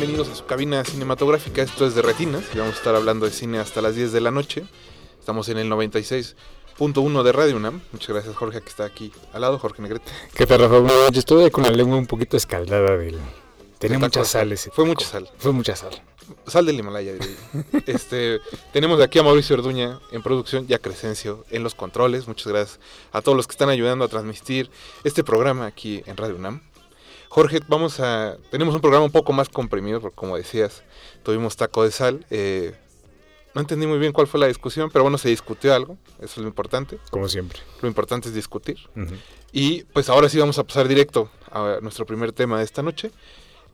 Bienvenidos a su cabina cinematográfica, esto es de Retinas y vamos a estar hablando de cine hasta las 10 de la noche. Estamos en el 96.1 de Radio UNAM. Muchas gracias Jorge que está aquí al lado, Jorge Negrete. ¿Qué tal, Rafa? Buenas noches. Estoy con la lengua un poquito escaldada del... Tenía mucha sal ese. Fue mucha sal. Fue mucha sal. Sal del Himalaya. diría yo. este, tenemos aquí a Mauricio Orduña en producción y a Crescencio en los controles. Muchas gracias a todos los que están ayudando a transmitir este programa aquí en Radio UNAM. Jorge, vamos a. Tenemos un programa un poco más comprimido, porque como decías, tuvimos taco de sal. eh, no entendí muy bien cuál fue la discusión, pero bueno, se discutió algo. Eso es lo importante. Como siempre. Lo importante es discutir. Y pues ahora sí vamos a pasar directo a nuestro primer tema de esta noche,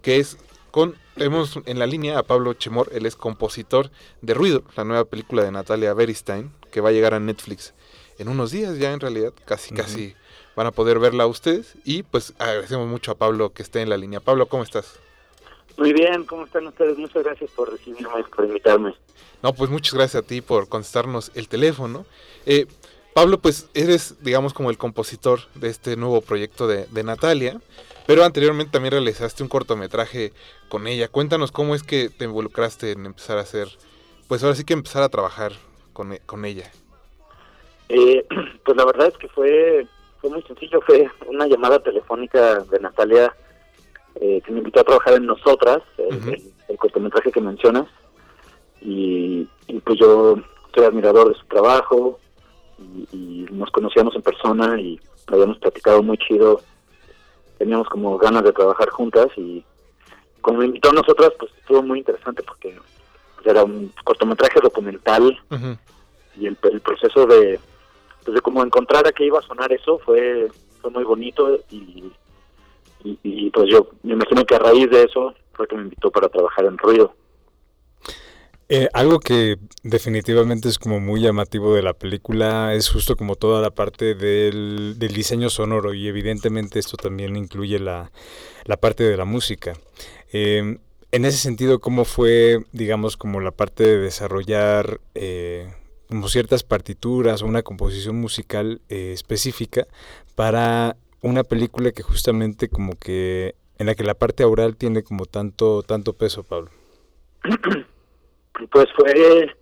que es con, tenemos en la línea a Pablo Chemor, él es compositor de Ruido, la nueva película de Natalia Beristain, que va a llegar a Netflix en unos días ya en realidad, casi casi van a poder verla ustedes. Y pues agradecemos mucho a Pablo que esté en la línea. Pablo, ¿cómo estás? Muy bien, ¿cómo están ustedes? Muchas gracias por recibirme, por invitarme. No, pues muchas gracias a ti por contestarnos el teléfono. Eh, Pablo, pues eres, digamos, como el compositor de este nuevo proyecto de, de Natalia, pero anteriormente también realizaste un cortometraje con ella. Cuéntanos cómo es que te involucraste en empezar a hacer, pues ahora sí que empezar a trabajar con, con ella. Eh, pues la verdad es que fue fue muy sencillo, fue una llamada telefónica de Natalia eh, que me invitó a trabajar en Nosotras, el, Ujú. el- el cortometraje que mencionas, y, y pues yo soy admirador de su trabajo, y, y nos conocíamos en persona y habíamos platicado muy chido, teníamos como ganas de trabajar juntas y como me invitó a Nosotras, pues estuvo muy interesante porque pues, era un cortometraje documental y el, el proceso de pues de como encontrar a qué iba a sonar eso fue fue muy bonito y, pues yo me imagino que a raíz de eso fue que me invitó para trabajar en ruido Eh, algo que definitivamente es como muy llamativo de la película es justo como toda la parte del, diseño sonoro y evidentemente esto también incluye la, la parte de la música. Eh, en ese sentido, ¿cómo fue, digamos, como la parte de desarrollar eh, como ciertas partituras o una composición musical eh, específica para una película que justamente como que en la que la parte oral tiene como tanto tanto peso, Pablo? Pues fue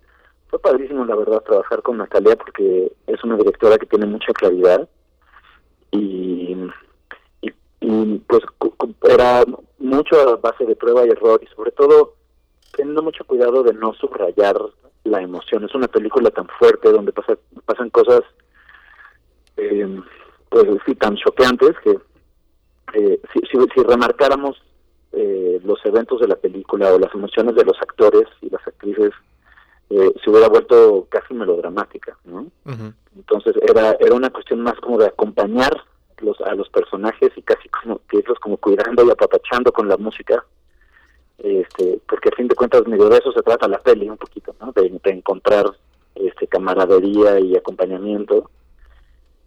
fue padrísimo la verdad trabajar con Natalia porque es una directora que tiene mucha claridad y y, y, pues era mucho a base de prueba y error y sobre todo teniendo mucho cuidado de no subrayar la emoción. Es una película tan fuerte donde pasa, pasan cosas eh, pues sí tan choqueantes que eh, si, si, si remarcáramos eh, los eventos de la película o las emociones de los actores y las actrices eh, se hubiera vuelto casi melodramática, ¿no? Entonces era era una cuestión más como de acompañar los a los personajes y casi como que irlos como cuidando y apapachando con la música, este porque a fin de cuentas medio de eso se trata la peli un poquito. De, encontrar este camaradería y acompañamiento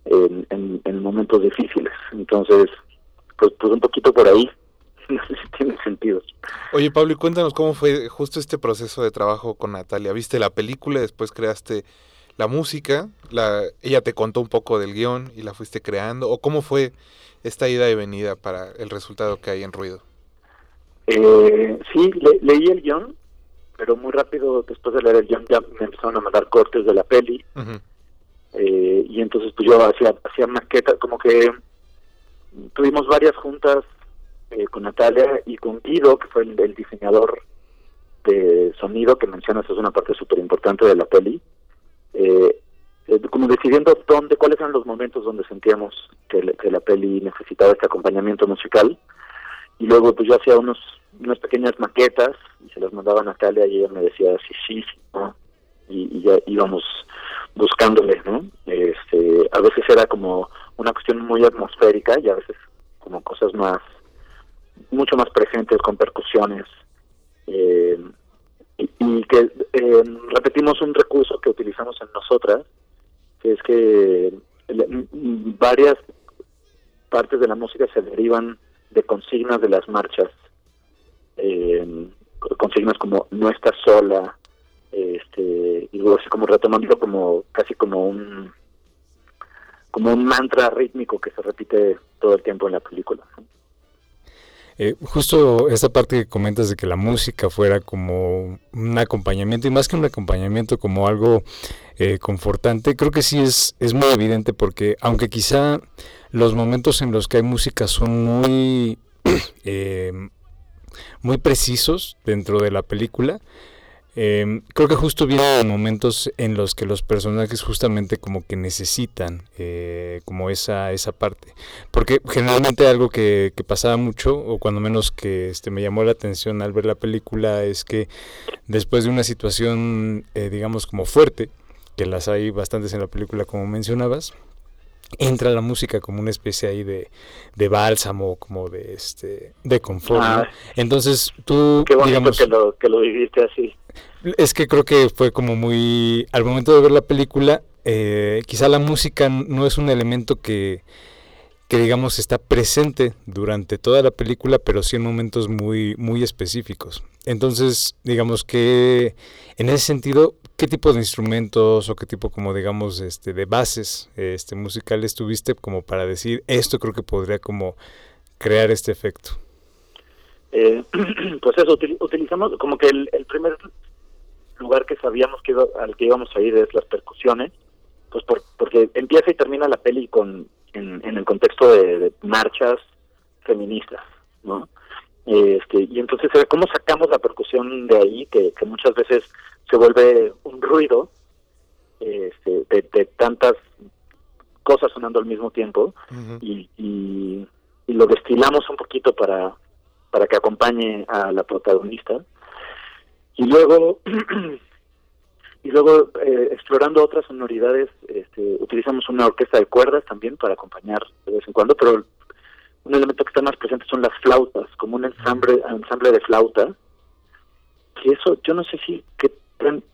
en, en, en momentos difíciles. Entonces, pues pues un poquito por ahí, si tiene sentido. Oye, Pablo, y cuéntanos cómo fue justo este proceso de trabajo con Natalia. ¿Viste la película, después creaste la música? La, ella te contó un poco del guion y la fuiste creando. ¿O cómo fue esta ida y venida para el resultado que hay en Ruido? Eh, sí, le- leí el guion, pero muy rápido después de leer el guion ya me empezaron a mandar cortes de la peli. Eh, y entonces pues yo hacía, hacía maquetas, como que tuvimos varias juntas eh, con Natalia y con Guido, que fue el, el diseñador de sonido que mencionas, es una parte súper importante de la peli, eh, eh, como decidiendo dónde, cuáles eran los momentos donde sentíamos que la peli necesitaba este acompañamiento musical y luego pues yo hacía unos unas pequeñas maquetas y se las mandaba a Natalia y ella me decía sí, sí, sí, y, ya íbamos buscándole, ¿no? Este, a veces era como una cuestión muy atmosférica y a veces como cosas más, mucho más presentes con percusiones eh, y, y que eh, repetimos un recurso que utilizamos en nosotras, que es que m- varias partes de la música se derivan de consignas de las marchas, eh, co- consignas como no estás sola, este, y luego así como retomándolo como casi como un como un mantra rítmico que se repite todo el tiempo en la película. Eh, justo esta parte que comentas de que la música fuera como un acompañamiento y más que un acompañamiento como algo eh, confortante, creo que sí es, es muy evidente porque aunque quizá los momentos en los que hay música son muy, eh, muy precisos dentro de la película, eh, creo que justo vienen momentos en los que los personajes justamente como que necesitan eh, como esa, esa parte. Porque generalmente algo que, que pasaba mucho, o cuando menos que este, me llamó la atención al ver la película, es que después de una situación, eh, digamos, como fuerte, que las hay bastantes en la película como mencionabas, entra la música como una especie ahí de, de bálsamo, como de este de confort. ¿no? Ah. Entonces tú, Qué bonito digamos, que lo que lo viviste así. Es que creo que fue como muy... Al momento de ver la película, eh, quizá la música no es un elemento que, que, digamos, está presente durante toda la película, pero sí en momentos muy, muy específicos. Entonces, digamos que en ese sentido, ¿qué tipo de instrumentos o qué tipo, como digamos, este, de bases este, musicales tuviste como para decir, esto creo que podría como crear este efecto? Eh, pues eso, util- utilizamos como que el primer lugar que sabíamos que iba- al que íbamos a ir es las percusiones, pues por- porque empieza y termina la peli con en, en el contexto de, de marchas feministas, ¿no? Este, y entonces, eh, ¿cómo sacamos la percusión de ahí, que, que muchas veces se vuelve un ruido este, de, de tantas cosas sonando al mismo tiempo? Y, y, y lo destilamos un poquito para, para que acompañe a la protagonista. Y luego, y luego eh, explorando otras sonoridades, este, utilizamos una orquesta de cuerdas también para acompañar de vez en cuando, pero un elemento que está más presente son las flautas, como un ensamble, ensamble de flauta, que eso yo no sé si qué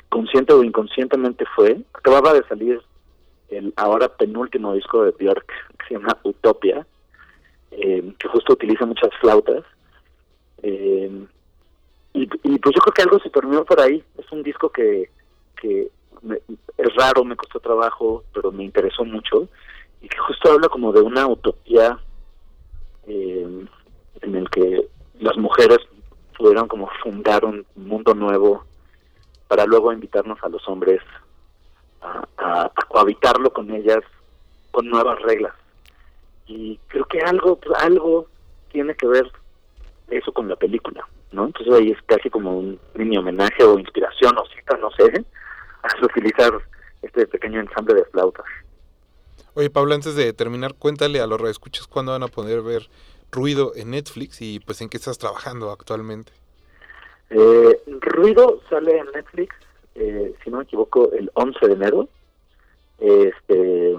consciente o inconscientemente fue. Acababa de salir el ahora penúltimo disco de Björk, que se llama Utopia, eh, que justo utiliza muchas flautas. Eh, y, pues yo creo que algo se permeó por ahí. Es un disco que, que me- es raro, me costó trabajo, pero me interesó mucho. Y que justo habla como de una utopía eh, en el que las mujeres pudieran como fundar un mundo nuevo para luego invitarnos a los hombres a cohabitarlo con ellas con nuevas reglas. Y creo que algo, algo tiene que ver eso con la película, ¿no? Entonces ahí es casi como un mini homenaje o inspiración o cita, no sé, al utilizar este pequeño ensamble de flautas. Oye, Pablo, antes de terminar, cuéntale a los radioescuchas cuándo van a poder ver Ruido en Netflix y pues en qué estás trabajando actualmente. Eh, Ruido sale en Netflix, eh, si no me equivoco, el 11 de enero. Este,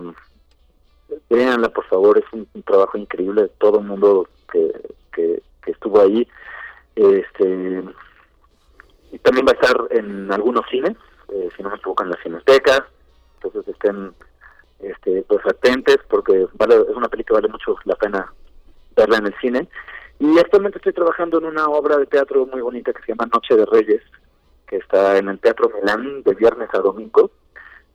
véanla, por favor, es un, un trabajo increíble de todo el mundo que, que, que estuvo ahí. Este, y también va a estar en algunos cines, eh, si no me equivoco, en la Cineteca. Entonces estén este, pues atentes porque vale, es una película que vale mucho la pena verla en el cine. Y actualmente estoy trabajando en una obra de teatro muy bonita que se llama Noche de Reyes, que está en el Teatro Milán de viernes a domingo.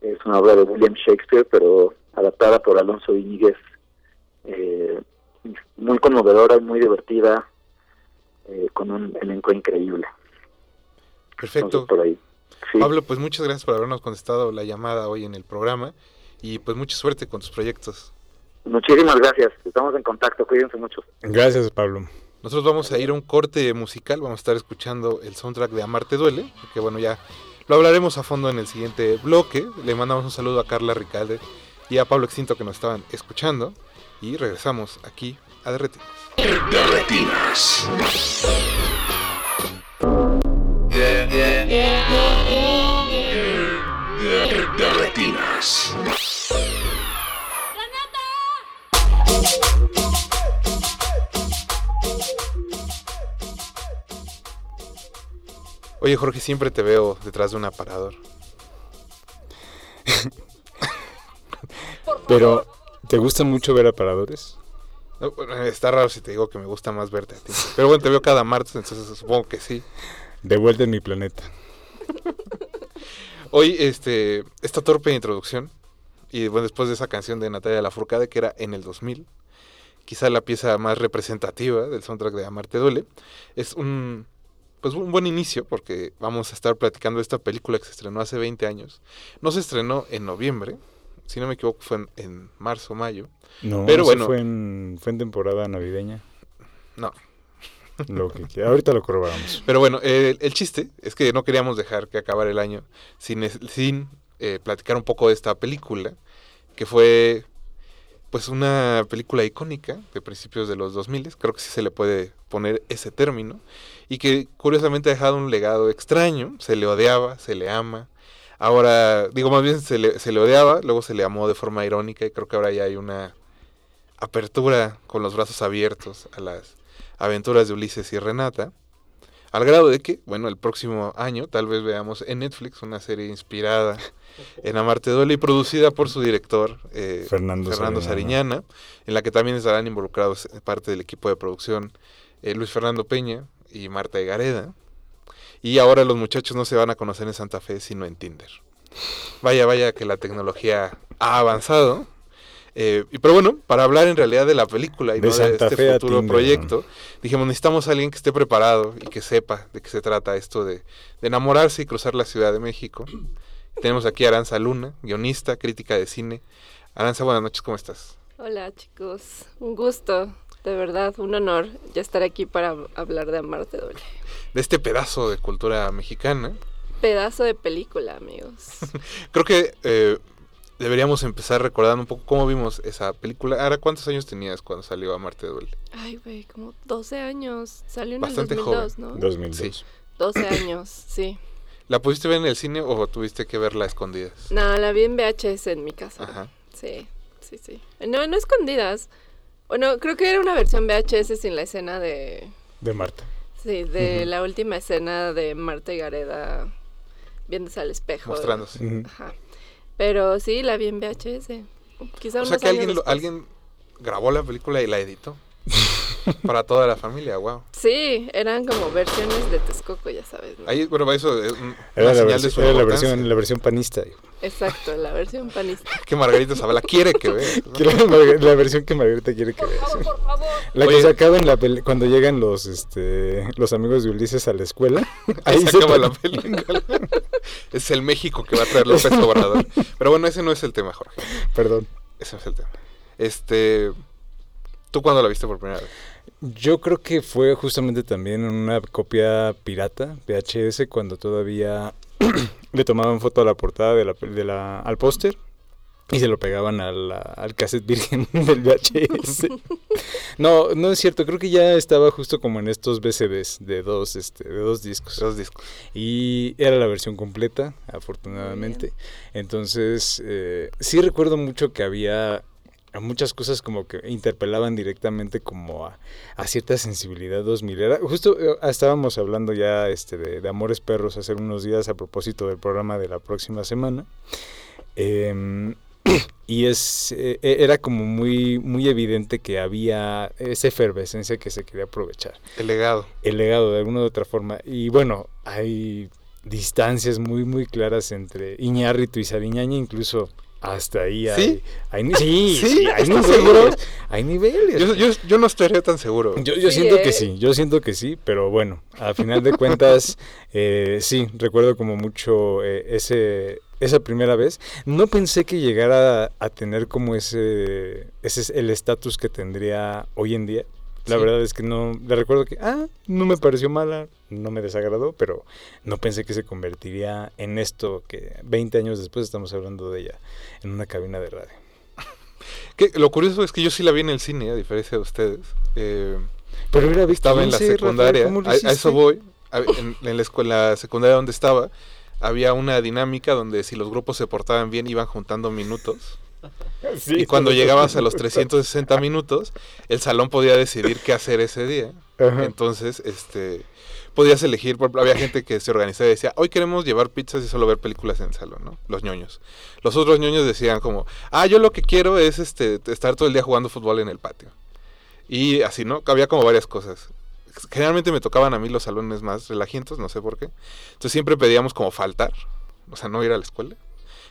Es una obra de William Shakespeare, pero adaptada por Alonso Íñiguez. Eh, muy conmovedora y muy divertida, eh, con un elenco increíble. Perfecto. Entonces, por ahí. Sí. Pablo, pues muchas gracias por habernos contestado la llamada hoy en el programa y pues mucha suerte con tus proyectos. Muchísimas gracias. Estamos en contacto. Cuídense mucho. Gracias, Pablo. Nosotros vamos a ir a un corte musical, vamos a estar escuchando el soundtrack de Amarte Duele, que bueno, ya lo hablaremos a fondo en el siguiente bloque. Le mandamos un saludo a Carla Ricalde y a Pablo Extinto que nos estaban escuchando y regresamos aquí a Derretinos. De retinas. De retinas. Oye, Jorge, siempre te veo detrás de un aparador. Pero, ¿te gusta mucho ver aparadores? Está raro si te digo que me gusta más verte a ti. Pero bueno, te veo cada martes, entonces supongo que sí. De vuelta en mi planeta. Hoy, este, esta torpe introducción, y bueno, después de esa canción de Natalia Lafourcade, que era en el 2000, quizá la pieza más representativa del soundtrack de Amarte Duele, es un, pues un buen inicio, porque vamos a estar platicando de esta película que se estrenó hace 20 años. No se estrenó en noviembre, si no me equivoco fue en, en marzo, mayo. No, Pero bueno. fue en, fue en temporada navideña. No, Lo que, que- ahorita lo corroboramos. Pero bueno, el, el chiste es que no queríamos dejar que acabara el año sin eh, platicar un poco de esta película, que fue pues una película icónica de principios de los 2000, creo que sí se le puede poner ese término, y que curiosamente ha dejado un legado extraño, se le odiaba, se le ama, ahora, digo más bien se le, se le odiaba, luego se le amó de forma irónica, y creo que ahora ya hay una apertura con los brazos abiertos a las aventuras de Ulises y Renata. Al grado de que, bueno, el próximo año tal vez veamos en Netflix una serie inspirada en Amarte Duele y producida por su director eh, Fernando Sariñana. Sariñana, en la que también estarán involucrados parte del equipo de producción eh, Luis Fernando Peña y Marta Egareda. Y ahora los muchachos no se van a conocer en Santa Fe, sino en Tinder. Vaya, vaya que la tecnología ha avanzado. Eh, y pero bueno, para hablar en realidad de la película y De no de Santa este Fe futuro Tinder, proyecto, dijimos, necesitamos a alguien que esté preparado y que sepa de qué se trata esto de, de enamorarse y cruzar la Ciudad de México. Tenemos aquí a Aranza Luna, guionista, crítica de cine. Aranza, buenas noches, ¿cómo estás? Hola chicos, un gusto, de verdad, un honor ya estar aquí para hablar de Amarte Duele. De este pedazo de cultura mexicana. Pedazo de película, amigos. Creo que eh, deberíamos empezar recordando un poco cómo vimos esa película. Ahora, ¿cuántos años tenías cuando salió Amarte Duele? Ay, güey, como 12 años. Salió en Bastante el 2002, ¿no? 2002. Sí. 12 años, sí. ¿La pudiste ver en el cine o tuviste que verla a escondidas? No, la vi en VHS en mi casa. Ajá. Sí, sí, sí. No, no escondidas. Bueno, creo que era una versión VHS sin la escena de... De Marta. Sí, de la última escena de Marta y Gareda viéndose al espejo. Mostrándose. Ajá. Pero sí, la vi en VHS. Quizá O sea que alguien, lo- alguien grabó la película y la editó. Para toda la familia, wow. Sí, eran como versiones de Texcoco, ya sabes. ¿no? Ahí, bueno, eso es un- una Era, la, señal de versión, su era la, versión, la versión panista. hijo. Exacto, la versión panista. Que Margarita Zavala quiere que. Que La, versión que Margarita quiere que veas. La que Oye. se acaba en la peli- cuando llegan los este los amigos de Ulises a la escuela. Ahí se acaba la película. es el México que va a traer López Obrador. Pero bueno, ese no es el tema, Jorge. Perdón. Ese no es el tema. Este. ¿Tú cuándo la viste por primera vez? Yo creo que fue justamente también en una copia pirata, VHS, cuando todavía le tomaban foto a la portada de la, de la, al póster y se lo pegaban a la- al cassette virgen del VHS. no, no es cierto, creo que ya estaba justo como en estos VCDs de dos, este, de dos discos. Dos discos. Y era la versión completa, afortunadamente. Entonces, eh, sí recuerdo mucho que había muchas cosas como que interpelaban directamente como a, a cierta sensibilidad 2000. Era, justo eh, estábamos hablando ya este, de, de Amores Perros hace unos días a propósito del programa de la próxima semana. Em, y es eh, era como muy muy evidente que había esa efervescencia que se quería aprovechar El legado. el legado de alguna u otra forma. Y bueno, hay distancias muy, muy claras entre Iñárritu y Sariñaña, incluso hasta ahí hay... ¿Sí? hay ni- sí, ¿Sí? sí, hay ¿Estás niveles. seguro? Hay niveles. Yo, yo, yo no estaría tan seguro. Yo, yo Sí, siento ¿eh? que sí, yo siento que sí, pero bueno, a final de cuentas, eh, sí, recuerdo como mucho eh, ese esa primera vez. No pensé que llegara a, a tener como ese, ese es el estatus que tendría hoy en día. La Sí. verdad es que no, le recuerdo que, ah, no me pareció mala, no me desagradó, pero no pensé que se convertiría en esto que 20 años después estamos hablando de ella, en una cabina de radio. Que, lo curioso es que yo sí la vi en el cine, a diferencia de ustedes. Eh, Pero era estaba en la 15, Rafael, secundaria. ¿cómo lo a, a eso voy. A- En, en la escuela secundaria donde estaba, había una dinámica donde si los grupos se portaban bien iban juntando minutos. Sí, y cuando llegabas a los 360 minutos, el salón podía decidir qué hacer ese día. Ajá. Entonces, este, podías elegir, había gente que se organizaba y decía, hoy queremos llevar pizzas y solo ver películas en el salón, ¿no? Los ñoños. Los otros ñoños decían como, ah, yo lo que quiero es este estar todo el día jugando fútbol en el patio. Y así, ¿no? Había como varias cosas. Generalmente me tocaban a mí los salones más relajientos, no sé por qué. Entonces siempre pedíamos como faltar, o sea, no ir a la escuela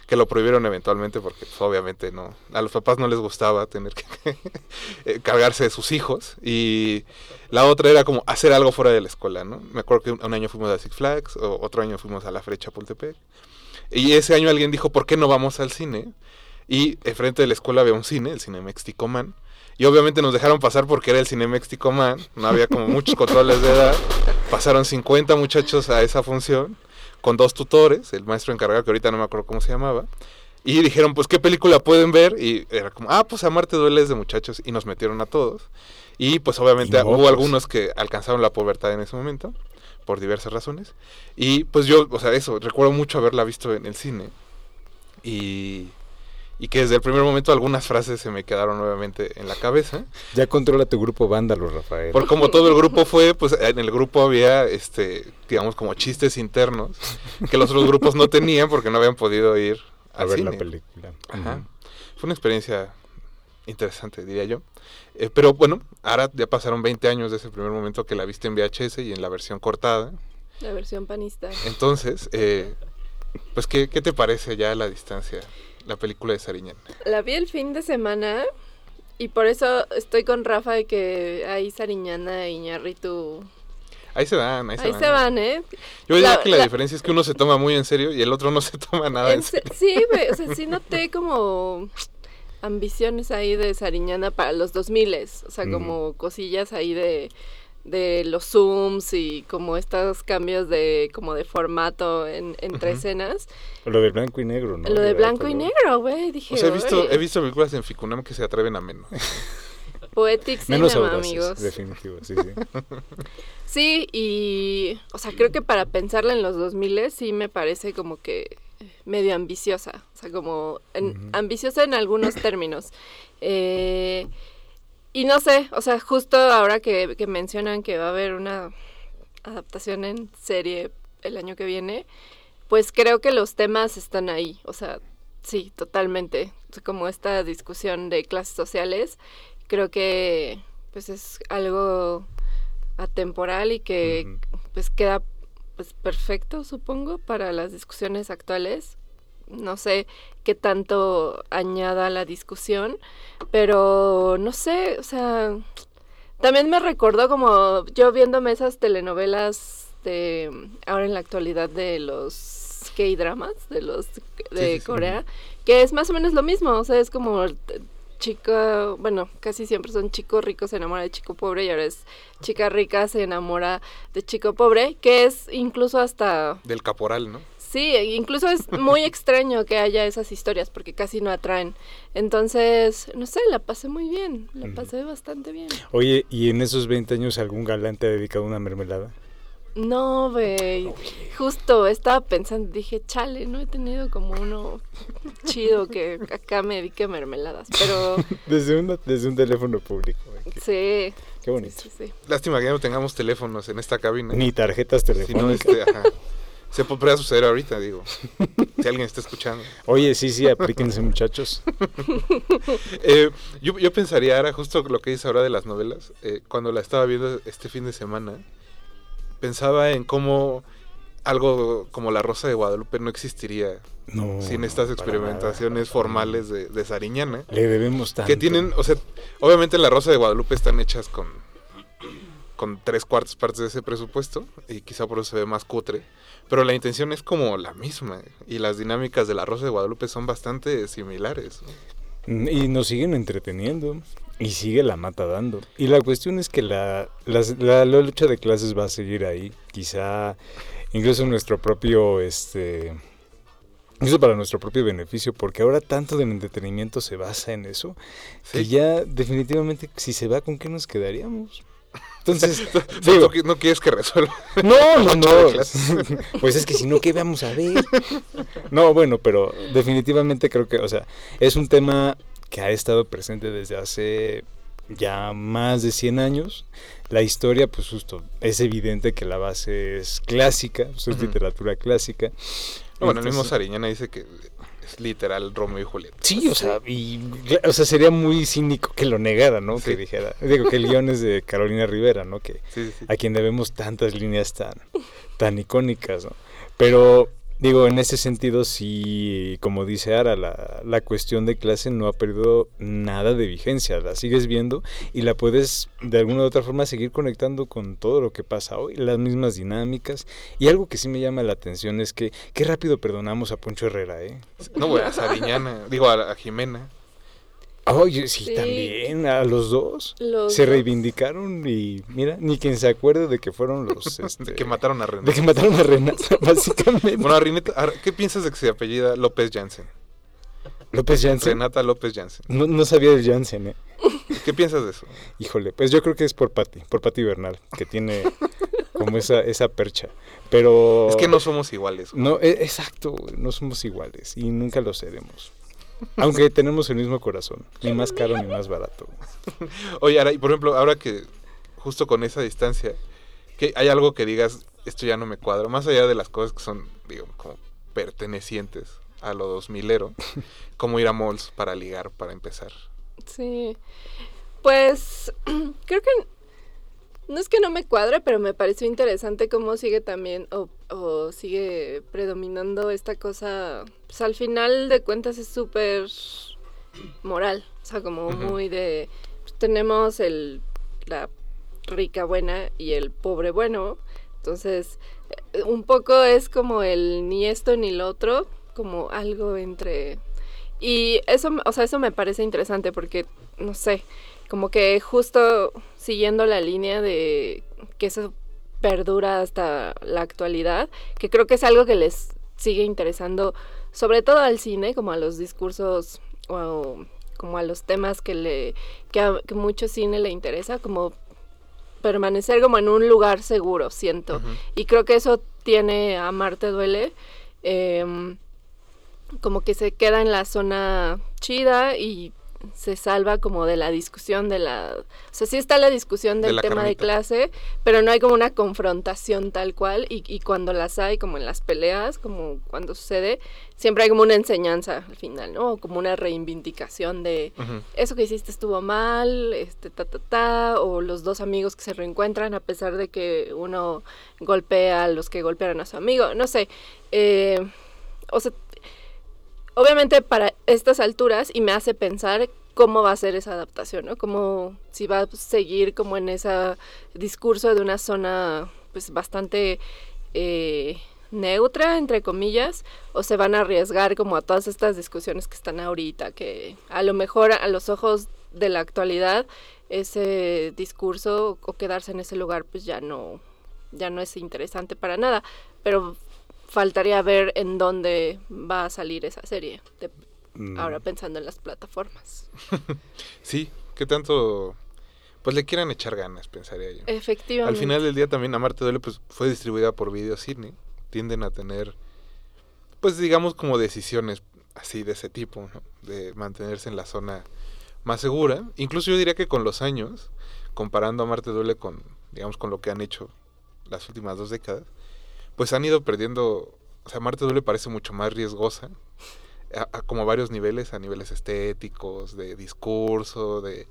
que lo prohibieron eventualmente porque pues, obviamente no a los papás no les gustaba tener que eh, cargarse de sus hijos. Y la otra era como hacer algo fuera de la escuela no me acuerdo que un año fuimos a Six Flags o otro año fuimos a la Feria Chapultepec. Y ese año alguien dijo por qué no vamos al cine y enfrente de la escuela había un cine el Cinemex Ticoman y obviamente nos dejaron pasar porque era el Cinemex Ticoman no había como muchos controles de edad. Pasaron 50 muchachos a esa función con dos tutores, el maestro encargado, que ahorita no me acuerdo cómo se llamaba, y dijeron, pues, ¿qué película pueden ver? Y era como, ah, pues, Amarte dueles de muchachos, y nos metieron a todos. Y, pues, obviamente hubo algunos que alcanzaron la pubertad en ese momento, por diversas razones. Y, pues, yo, o sea, eso, recuerdo mucho haberla visto en el cine. Y y que desde el primer momento algunas frases se me quedaron nuevamente en la cabeza. Ya controla tu grupo vándalo, Rafael. Por como todo el grupo fue, pues en el grupo había, este, digamos, como chistes internos que los otros grupos no tenían porque no habían podido ir a ver la película. Ajá. Fue una experiencia interesante, diría yo. Eh, pero bueno, ahora ya pasaron 20 años de ese primer momento que la viste en VHS y en la versión cortada. La versión panista. Entonces, eh, pues, ¿qué, ¿qué te parece ya a la distancia? La película de Sariñana? La vi el fin de semana y por eso estoy con Rafa de que ahí Sariñana y Iñarritu... Ahí se van, ahí, ahí se, van. se van. ¿eh? Yo diría que la, diferencia es que uno se toma muy en serio y el otro no se toma nada en, serio. Sí, o sea, sí noté como ambiciones ahí de Sariñana para los 2000, o sea, como cosillas ahí de de los zooms y como estos cambios de como de formato en, entre escenas. Lo de blanco y negro, ¿no? Lo de blanco y negro, güey, dije. O sea, he visto, he visto películas en Ficunam que se atreven a menos. Poetic menos cinema, amigos. Definitivo, sí, sí. sí, y o sea, creo que para pensarla en los 2000 sí me parece como que medio ambiciosa, o sea, como ambiciosa en algunos términos. Eh, y no sé, o sea, justo ahora que, mencionan que va a haber una adaptación en serie el año que viene, pues creo que los temas están ahí, o sea, sí, totalmente. como esta discusión de clases sociales, creo que pues es algo atemporal y que pues queda pues perfecto, supongo, para las discusiones actuales no sé qué tanto añada a la discusión, pero no sé, o sea, también me recordó como yo viéndome esas telenovelas de ahora en la actualidad de los K-dramas, de los de Corea, que es más o menos lo mismo, o sea, es como chico, bueno, casi siempre son chicos ricos se enamora de chico pobre y ahora es chica rica se enamora de chico pobre, que es incluso hasta... Del caporal, ¿no? Sí, incluso es muy extraño que haya esas historias porque casi no atraen. Entonces, no sé, la pasé muy bien, la pasé bastante bien. Oye, ¿y en esos 20 años algún galán te ha dedicado una mermelada? No, güey. Justo estaba pensando, dije, chale, no he tenido como uno chido que acá me dedique mermeladas, pero... desde, desde un teléfono público. Sí. Qué bonito. Lástima que ya no tengamos teléfonos en esta cabina. Ni tarjetas telefónicas. Si no, este, ajá. Se podría suceder ahorita, digo. si alguien está escuchando. Oye, sí, sí, aplíquense, muchachos. Eh, yo, yo, pensaría ahora, justo lo que dice ahora de las novelas, eh, cuando la estaba viendo este fin de semana, pensaba en cómo algo como La Rosa de Guadalupe no existiría sin estas experimentaciones formales de, de, Sariñana. Le debemos tanto. Que tienen, o sea, obviamente La Rosa de Guadalupe están hechas con, con tres cuartas partes de ese presupuesto y quizá por eso se ve más cutre. Pero la intención es como la misma y las dinámicas de La Rosa de Guadalupe son bastante similares. Mm, y nos siguen entreteniendo y sigue la mata dando. Y la cuestión es que la, la, lucha de clases va a seguir ahí. Quizá incluso nuestro propio, este, incluso para nuestro propio beneficio, porque ahora tanto del entretenimiento se basa en eso, que ya definitivamente si se va, ¿con qué nos quedaríamos? Entonces, digo, no, quieres que resuelva. No, no, no. Pues es que si no, ¿qué vamos a ver? No, bueno, pero definitivamente creo que, o sea, es un tema que ha estado presente desde hace ya más de 100 años. La historia, pues justo, es evidente que la base es clásica, pues, es literatura clásica. No, bueno, el mismo Sariñana dice que es literal Romeo y Julieta. Sí, o sea, y, o sea, sería muy cínico que lo negara, ¿no? Sí. Que dijera, digo que el guion es de Carolina Rivera, ¿no? Que Sí, sí, sí. a quien debemos tantas líneas tan, tan icónicas, ¿no? Pero digo, en ese sentido sí, como dice Ara, la, la cuestión de clase no ha perdido nada de vigencia, la sigues viendo y la puedes de alguna u otra forma seguir conectando con todo lo que pasa hoy, las mismas dinámicas. Y algo que sí me llama la atención es que qué rápido perdonamos a Poncho Herrera, ¿eh? No, güey, a Sariñana, digo a, a Jimena. Oye, sí, Sí. también, a los dos. Los se dos. reivindicaron y mira, ni quien se acuerde de que fueron los... Este, que mataron a De Renata. que mataron a Renata, básicamente. Bueno, a Renata, ¿qué piensas de que se apellida López Jansen? López Jansen. Renata López Jansen. No, no sabía del Jansen, ¿eh? ¿Qué piensas de eso? Híjole, pues yo creo que es por Patti, por Patti Bernal, que tiene como esa, esa percha. Pero... Es que no somos iguales. güey. No, e- exacto, no somos iguales y nunca lo seremos. Aunque tenemos el mismo corazón, ni más caro ni más barato. Oye, Ara, y por ejemplo, ahora que justo con esa distancia, que hay algo que digas, esto ya no me cuadra, más allá de las cosas que son, digo, como pertenecientes a lo 2000ero, como ir a malls para ligar, para empezar. Sí. Pues creo que no es que no me cuadre, pero me pareció interesante cómo sigue también o, o sigue predominando esta cosa. Pues al final de cuentas es súper moral. O sea, como muy de. pues, tenemos el la rica buena y el pobre bueno. Entonces, eh, un poco es como el ni esto ni lo otro, como algo entre y eso, o sea, eso me parece interesante porque, no sé, como que justo siguiendo la línea de que eso perdura hasta la actualidad, que creo que es algo que les sigue interesando, sobre todo al cine, como a los discursos o como a los temas que le que a que mucho cine le interesa, como permanecer como en un lugar seguro, siento. Y creo que eso tiene a Marte Duele. em, como que se queda en la zona chida y se salva como de la discusión de la... O sea, sí está la discusión De del la tema de clase, pero no hay como una confrontación tal cual y, y cuando las hay, como en las peleas, como cuando sucede, siempre hay como una enseñanza al final, ¿no? O como una reivindicación de eso que hiciste estuvo mal, este, ta, ta, ta, o los dos amigos que se reencuentran a pesar de que uno golpea a los que golpearon a su amigo, no sé. eh, o sea, obviamente para estas alturas y me hace pensar cómo va a ser esa adaptación, ¿no? Cómo si va a seguir como en ese discurso de una zona pues bastante eh, neutra, entre comillas, o se van a arriesgar como a todas estas discusiones que están ahorita, que a lo mejor a los ojos de la actualidad ese discurso o quedarse en ese lugar pues ya no ya no es interesante para nada, pero faltaría ver en dónde va a salir esa serie, de- Mm, ahora pensando en las plataformas. Sí, que tanto, pues le quieran echar ganas, pensaría yo. Efectivamente. Al final del día también Amarte Duele pues fue distribuida por Videocine. Tienden a tener, pues digamos como decisiones así de ese tipo, ¿no? De mantenerse en la zona más segura. Incluso yo diría que con los años, comparando Amarte Duele con, digamos, con lo que han hecho las últimas dos décadas, pues han ido perdiendo, o sea, Amarte Duele parece mucho más riesgosa, a- a como a varios niveles, a niveles estéticos, de discurso, de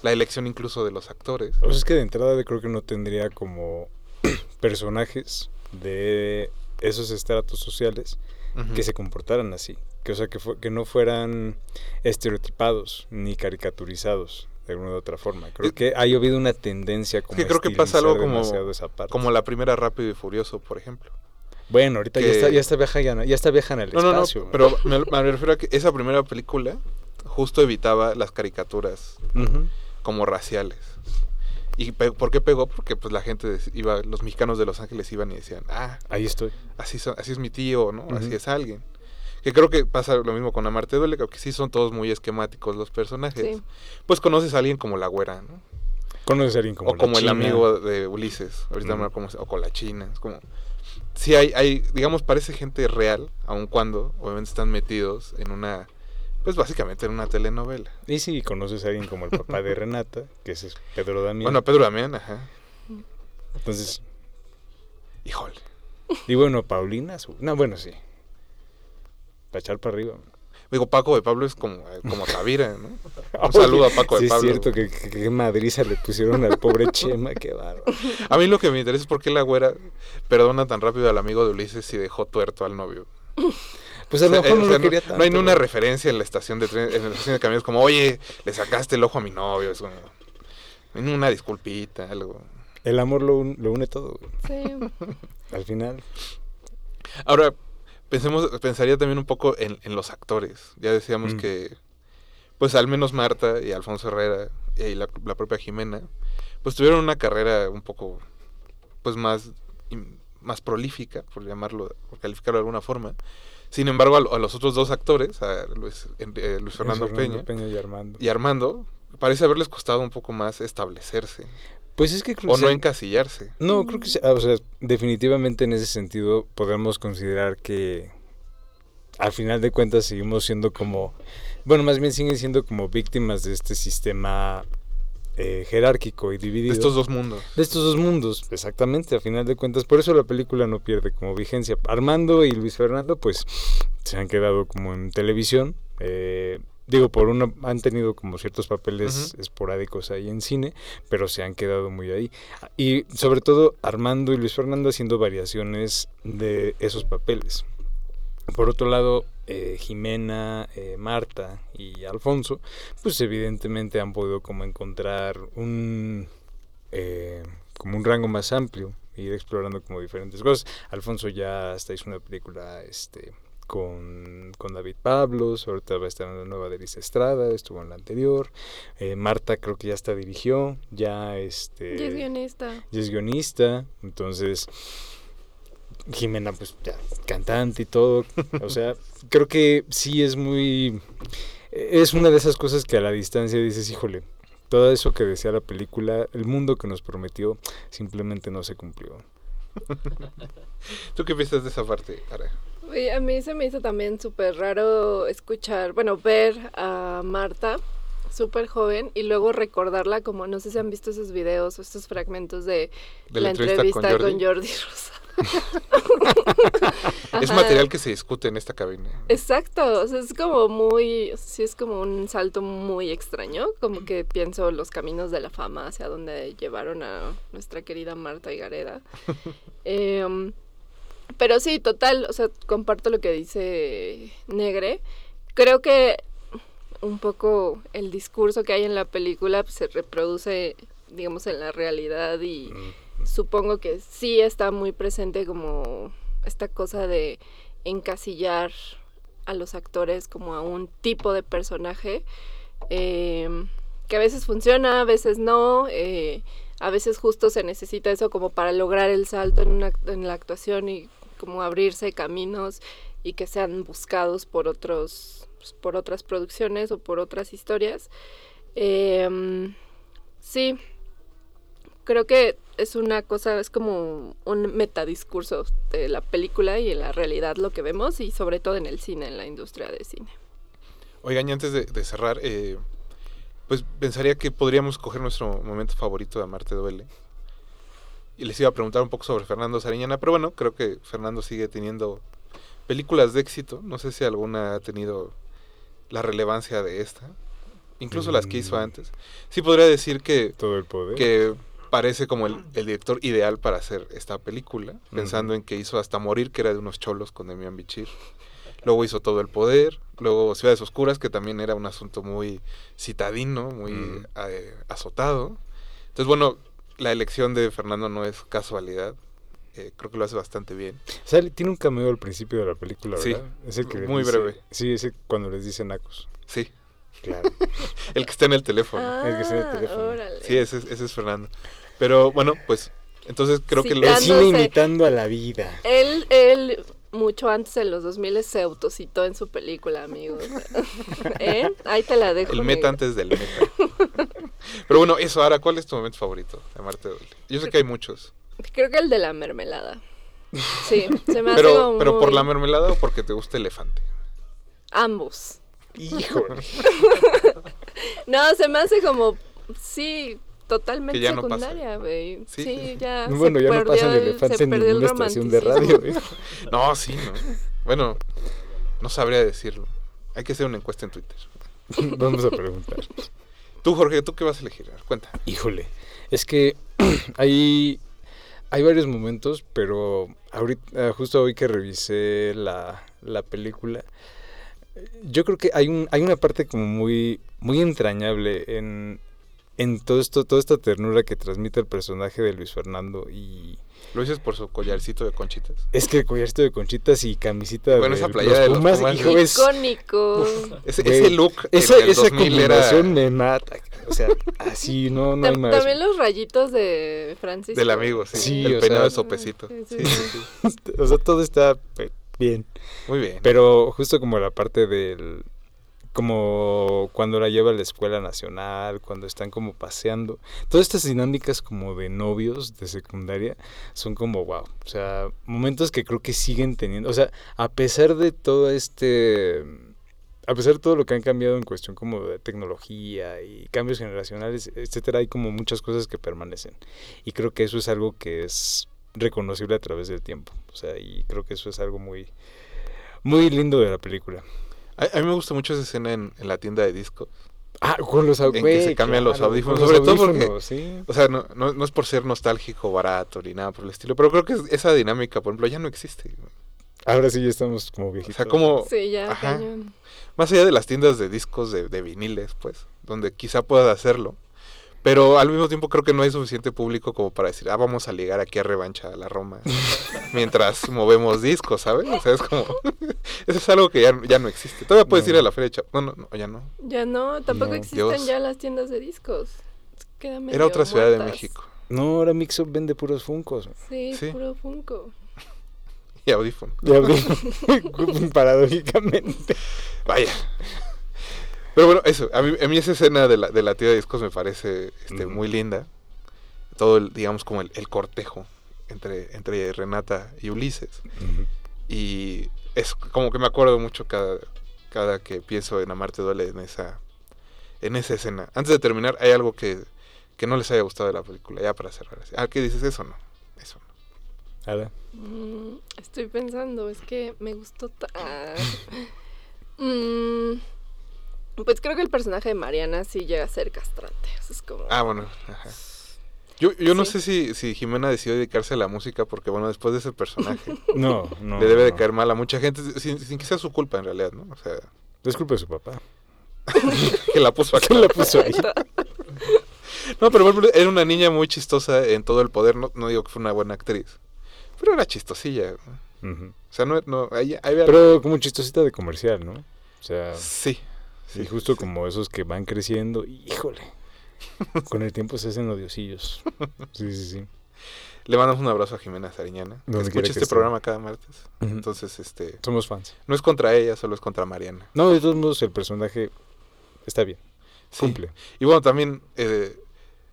la elección incluso de los actores. O sea, es que de entrada yo creo que no tendría como personajes de esos estratos sociales que se comportaran así. Que, o sea, que, que no fueran estereotipados ni caricaturizados de alguna u otra forma. Creo Es- que ha habido una tendencia como que creo que pasa algo como-. Como la primera Rápido y Furioso, por ejemplo. Bueno, ahorita ya, está, ya, está viaja, ya, ya está viaja en el No, no, no, espacio. pero me, me refiero a que esa primera película justo evitaba las caricaturas como raciales. ¿Y por qué pegó? Porque pues la gente iba, los mexicanos de Los Ángeles iban y decían, ah, Ahí estoy. así, son- así es mi tío, ¿no? Así es alguien. Que creo que pasa lo mismo con Amarte Duele, que sí son todos muy esquemáticos los personajes. Sí. Pues conoces a alguien como la güera, ¿no? Conoces a alguien como o la como el amigo de Ulises, ahorita no como, o con la China, es como sí hay, hay, digamos, parece gente real, aun cuando obviamente están metidos en una Pues básicamente era una telenovela. Y si conoces a alguien como el papá de Renata, que ese es Pedro Damián. Bueno, Pedro Damián, ajá. entonces, Híjole. y bueno, Paulina, su- no, bueno, sí. Para echar para arriba. Digo, Paco de Pablo es como, eh, como Tavira, ¿no? Un saludo a Paco sí, de Pablo. es cierto que, que, que madriza le pusieron al pobre Chema, qué bárbaro. A mí lo que me interesa es por qué la güera perdona tan rápido al amigo de Ulises y dejó tuerto al novio. Pues a lo O sea, mejor eh, no o sea, lo quería tanto. no hay ni una referencia en la estación de tren, en la estación de camiones como, oye, le sacaste el ojo a mi novio. Es como, "Ven una disculpita, algo. El amor lo, un- lo une todo, güey. Sí. Al final. Ahora, pensemos, pensaría también un poco en, en los actores. Ya decíamos Mm. que, pues al menos Marta y Alfonso Herrera y la, la propia Jimena, pues tuvieron una carrera un poco, pues más, más prolífica, por llamarlo, por calificarlo de alguna forma. Sin embargo, a, lo- a los otros dos actores, a Luis, eh, Luis Fernando, Peña, y Armando. y Armando, parece haberles costado un poco más establecerse Pues es que creo o que no se- encasillarse. No, creo que ah, o sea, definitivamente en ese sentido podemos considerar que al final de cuentas seguimos siendo como, bueno, más bien siguen siendo como víctimas de este sistema eh, jerárquico y dividido. De estos dos mundos. De estos dos mundos, exactamente, a final de cuentas. Por eso la película no pierde como vigencia. Armando y Luis Fernando, pues, se han quedado como en televisión. eh, digo, por uno, han tenido como ciertos papeles esporádicos ahí en cine, pero se han quedado muy ahí. Y sobre todo Armando y Luis Fernando haciendo variaciones de esos papeles. Por otro lado, eh, Jimena, eh, Marta y Alfonso, pues evidentemente han podido como encontrar un eh, como un rango más amplio, ir explorando como diferentes cosas. Alfonso ya hasta hizo una película este con, con David Pablos, ahorita va a estar en la nueva de Estrada, estuvo en la anterior. Eh, Marta creo que ya hasta dirigió, ya este es guionista. es guionista, entonces Jimena pues ya cantante y todo, o sea, creo que sí es muy es una de esas cosas que a la distancia dices, híjole, todo eso que decía la película, el mundo que nos prometió simplemente no se cumplió. ¿Tú qué piensas de esa parte, Ara? A mí se me hizo también súper raro escuchar, bueno, ver a Marta súper joven y luego recordarla como, no sé si han visto esos videos o estos fragmentos de, De la, entrevista, con, Jordi. Rosa. Es material que se discute en esta cabina. Exacto, o sea, es como muy, sí es como un salto muy extraño, como que pienso los caminos de la fama hacia donde llevaron a nuestra querida Marta Higareda. Em, pero sí, total, o sea, comparto lo que dice Negre. Creo que un poco el discurso que hay en la película pues, se reproduce, digamos, en la realidad y supongo que sí está muy presente como esta cosa de encasillar a los actores como a un tipo de personaje eh, que a veces funciona, a veces no, eh, a veces justo se necesita eso como para lograr el salto en, una, en la actuación y como abrirse caminos y que sean buscados por otros pues, por otras producciones o por otras historias. Eh, sí, creo que es una cosa, es como un metadiscurso de la película y en la realidad lo que vemos y sobre todo en el cine, en la industria de cine. Oigan, y antes de, de cerrar, eh, pues pensaría que podríamos coger nuestro momento favorito de Amarte Duele. Y les iba a preguntar un poco sobre Fernando Sariñana, pero bueno, creo que Fernando sigue teniendo películas de éxito. No sé si alguna ha tenido la relevancia de esta. Incluso las que hizo Mm. antes. Sí podría decir que, Todo el poder. que parece como el, el director ideal para hacer esta película, pensando en que hizo Hasta Morir, que era de unos cholos con Demian Bichir. Luego hizo Todo el Poder, luego Ciudades Oscuras, que también era un asunto muy citadino, muy Mm. eh, azotado. Entonces, bueno, la elección de Fernando no es casualidad. eh, creo que lo hace bastante bien. Sale- tiene un cameo al principio de la película, Sí, ¿verdad? Es el que muy dice- breve. Sí, ese cuando les dicen nacos. Sí, Claro. el que está en el teléfono. el que está en el teléfono. Ah, órale. Sí, ese, es- ese es Fernando. Pero bueno, pues entonces creo que Sí, lo- el cine imitando a la vida. Él, él, mucho antes en los 2000 se autocitó en su película, amigos. ¿Eh? Ahí te la dejo. el meta antes del meta. Pero bueno, eso, ahora, ¿cuál es tu momento favorito de Duele? Yo sé que hay muchos. Creo que el de la mermelada. Sí, se me hace Pero, como pero por muy- la mermelada o porque te gusta elefante. Ambos. Híjole. No, se me hace como, sí, totalmente ya no pasa. secundaria, güey. Sí, Sí, sí, sí. ya Bueno, se ya no perdió pasan el- elefantes se en el ninguna estación de radio. No, sí, no. Bueno, no sabría decirlo. Hay que hacer una encuesta en Twitter. Vamos a preguntar. Tú, Jorge, ¿tú qué vas a elegir? A Cuenta. Híjole, es que hay, hay varios momentos, pero ahorita, justo hoy que revisé la, la película, yo creo que hay, un, hay una parte como muy, muy entrañable en, en todo esto, toda esta ternura que transmite el personaje de Luis Fernando y ¿Lo dices por su collarcito de conchitas? es que el collarcito de conchitas y camisita Bueno, de esa playera de los Pumas, hijo, es- Icónico. Ese, look esa, en el esa 2000 era... combinación me mata. O sea, así no, no hay más. También los rayitos de Francisco. Del amigo, sí. Sí, el peinado de sopecito. Sí, sí. O sea, todo está bien. Muy bien. Pero justo como la parte del... Como cuando la lleva a la escuela nacional, cuando están como paseando. Todas estas dinámicas como de novios de secundaria son como wow. O sea, momentos que creo que siguen teniendo. O sea, a pesar de todo este... A pesar de todo lo que han cambiado en cuestión como de tecnología y cambios generacionales, etcétera, hay como muchas cosas que permanecen. Y creo que eso es algo que es reconocible a través del tiempo. O sea, y creo que eso es algo muy, muy lindo de la película. A, a mí me gusta mucho esa escena en, en la tienda de discos. Ah, con los En que se cambian los audífonos, sobre todo porque- sí. O sea, no, no, no es por ser nostálgico, barato, ni nada por el estilo, pero creo que es- esa dinámica, por ejemplo, ya no existe. Ahora sí ya estamos como O viejitos. sea, como... Sí, ya, Ajá. cañón. Más allá de las tiendas de discos de, de viniles, pues, donde quizá pueda hacerlo. Pero al mismo tiempo creo que no hay suficiente público como para decir, ah, vamos a ligar aquí a revancha a la Roma. mientras movemos discos, ¿sabes? O sea, es como... eso es algo que ya, ya no existe. Todavía puedes No. ir a la feria No, no, no, ya no. Ya no, tampoco No, existen Dios. ya las tiendas de discos. Queda Era otra ciudad de. México. No, ahora Mixup vende puros funcos. Sí, Sí. puro Funko. Y audífono. Ya abrí. Paradójicamente. Vaya. Pero bueno, eso, a mí, a mí esa escena de la, de la tía de discos me parece este, muy linda. Todo, el, digamos, como el, el cortejo entre, entre Renata y Ulises. Y es como que me acuerdo mucho cada, cada que pienso en Amarte Duele en esa, en esa escena. Antes de terminar, hay algo que, que no les haya gustado de la película, ya para cerrar. Ah, ¿qué dices? Eso no. Eso no. Ada. Mm, estoy pensando, es que me gustó ta- Mm, pues creo que el personaje de Mariana sí llega a ser castrante. es como... Ah, bueno. ajá. Yo, yo no sé si, si Jimena decidió dedicarse a la música porque, bueno, después de ese personaje No, no. le debe de caer mal a mucha gente sin, sin que sea su culpa en realidad, ¿no? O sea, Es culpa de su papá. que la puso acá. ¿Quién la puso ahí? No, pero era una niña muy chistosa en todo el poder. No, no digo que fue una buena actriz, pero era chistosilla. O sea, no, no ahí, ahí había- Pero como chistosita de comercial, ¿no? O sea, sí. Sí, justo como esos que van creciendo. Híjole. Con el tiempo se hacen odiosillos. Sí, sí, sí. Le mandamos un abrazo a Jimena Sariñana. Que escucha este esté. programa cada martes. Entonces, este, Somos fans. no es contra ella, solo es contra Mariana. No, de todos modos el personaje está bien. Sí. Cumple. Y bueno, también eh,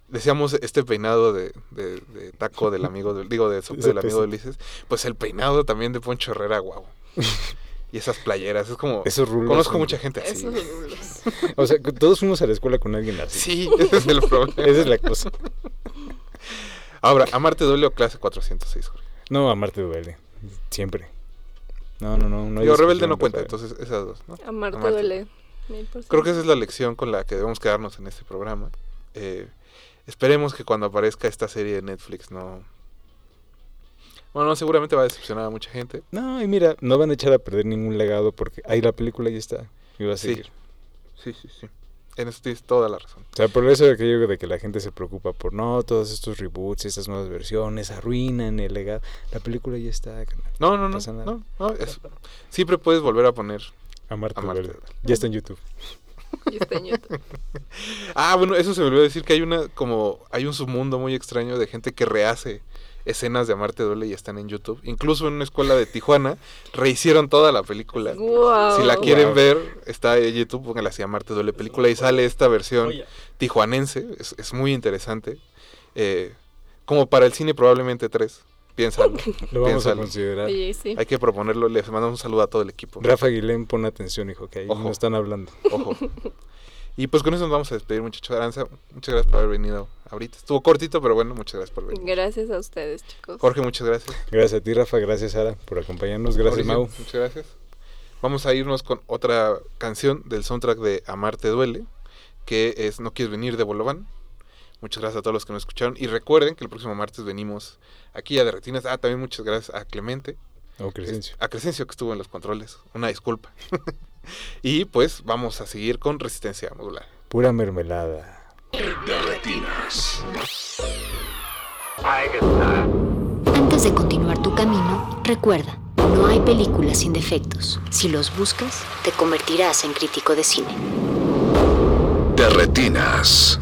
decíamos este peinado de, de- de taco del amigo, del, digo, de sope del amigo de. Ulises. Pues el peinado también de Poncho Herrera, guau. y esas playeras, es como... Esos rulos. Conozco son- mucha gente así. Esos rulos. O sea, que todos fuimos a la escuela con alguien así. Sí, ese es el problema. Esa es la cosa. Ahora, ¿amarte duele o clase 406, Jorge? No, amarte duele. Siempre. No, no, no. no hay Digo, Rebelde no cuenta, entonces esas dos, ¿no? Amarte Amarte. duele. mil por Creo que esa es la lección con la que debemos quedarnos en este programa. Eh, esperemos que cuando aparezca esta serie de Netflix no... Bueno, no, seguramente va a decepcionar a mucha gente. No, y mira, no van a echar a perder ningún legado porque ahí la película ya está. Y va a Sí. seguir. Sí, sí, sí. En eso tienes toda la razón. O sea, por eso aquello de que la gente se preocupa por no, todos estos reboots, estas nuevas versiones, arruinan el legado. La película ya está. No, no, no. pasa nada. no, no, es- siempre puedes volver a poner. Amarte, Amarte duele. duele. Ya está en YouTube. Y está en YouTube. Ah, bueno, eso se me olvidó decir que hay una como hay un submundo muy extraño de gente que rehace escenas de Amarte duele y están en YouTube. Incluso en una escuela de Tijuana rehicieron toda la película. Si la quieren Wow. ver, está en YouTube, pónganla así Amarte duele película y sale esta versión tijuanense. Es, es muy interesante. Eh, como para el cine probablemente tres. Piénsalo. Lo vamos piénsalo. a considerar. Sí, sí. Hay que proponerlo. Les mandamos un saludo a todo el equipo. Rafa Aguilén, pon atención, hijo, que ahí Ojo. no están hablando. Ojo. Y pues con eso nos vamos a despedir, muchachos. Aranza, muchas gracias por haber venido ahorita. Estuvo cortito, pero bueno, muchas gracias por venir. Gracias a ustedes, chicos. Jorge, muchas gracias. Gracias a ti, Rafa. Gracias, Sara, por acompañarnos. Gracias, Mauricio, Mau. Muchas gracias. Vamos a irnos con otra canción del soundtrack de Amarte Duele, que es No Quieres Venir de Bolobán. Muchas gracias a todos los que nos escucharon. Y recuerden que el próximo martes venimos aquí a Derretinas. Ah, también muchas gracias a Clemente. Oh, Crescencio. A Crescencio que estuvo en los controles. Una disculpa. y pues vamos a seguir con Resistencia Modular. Pura mermelada. Derretinas. Antes de continuar tu camino, recuerda, no hay películas sin defectos. Si los buscas, te convertirás en crítico de cine. Derretinas.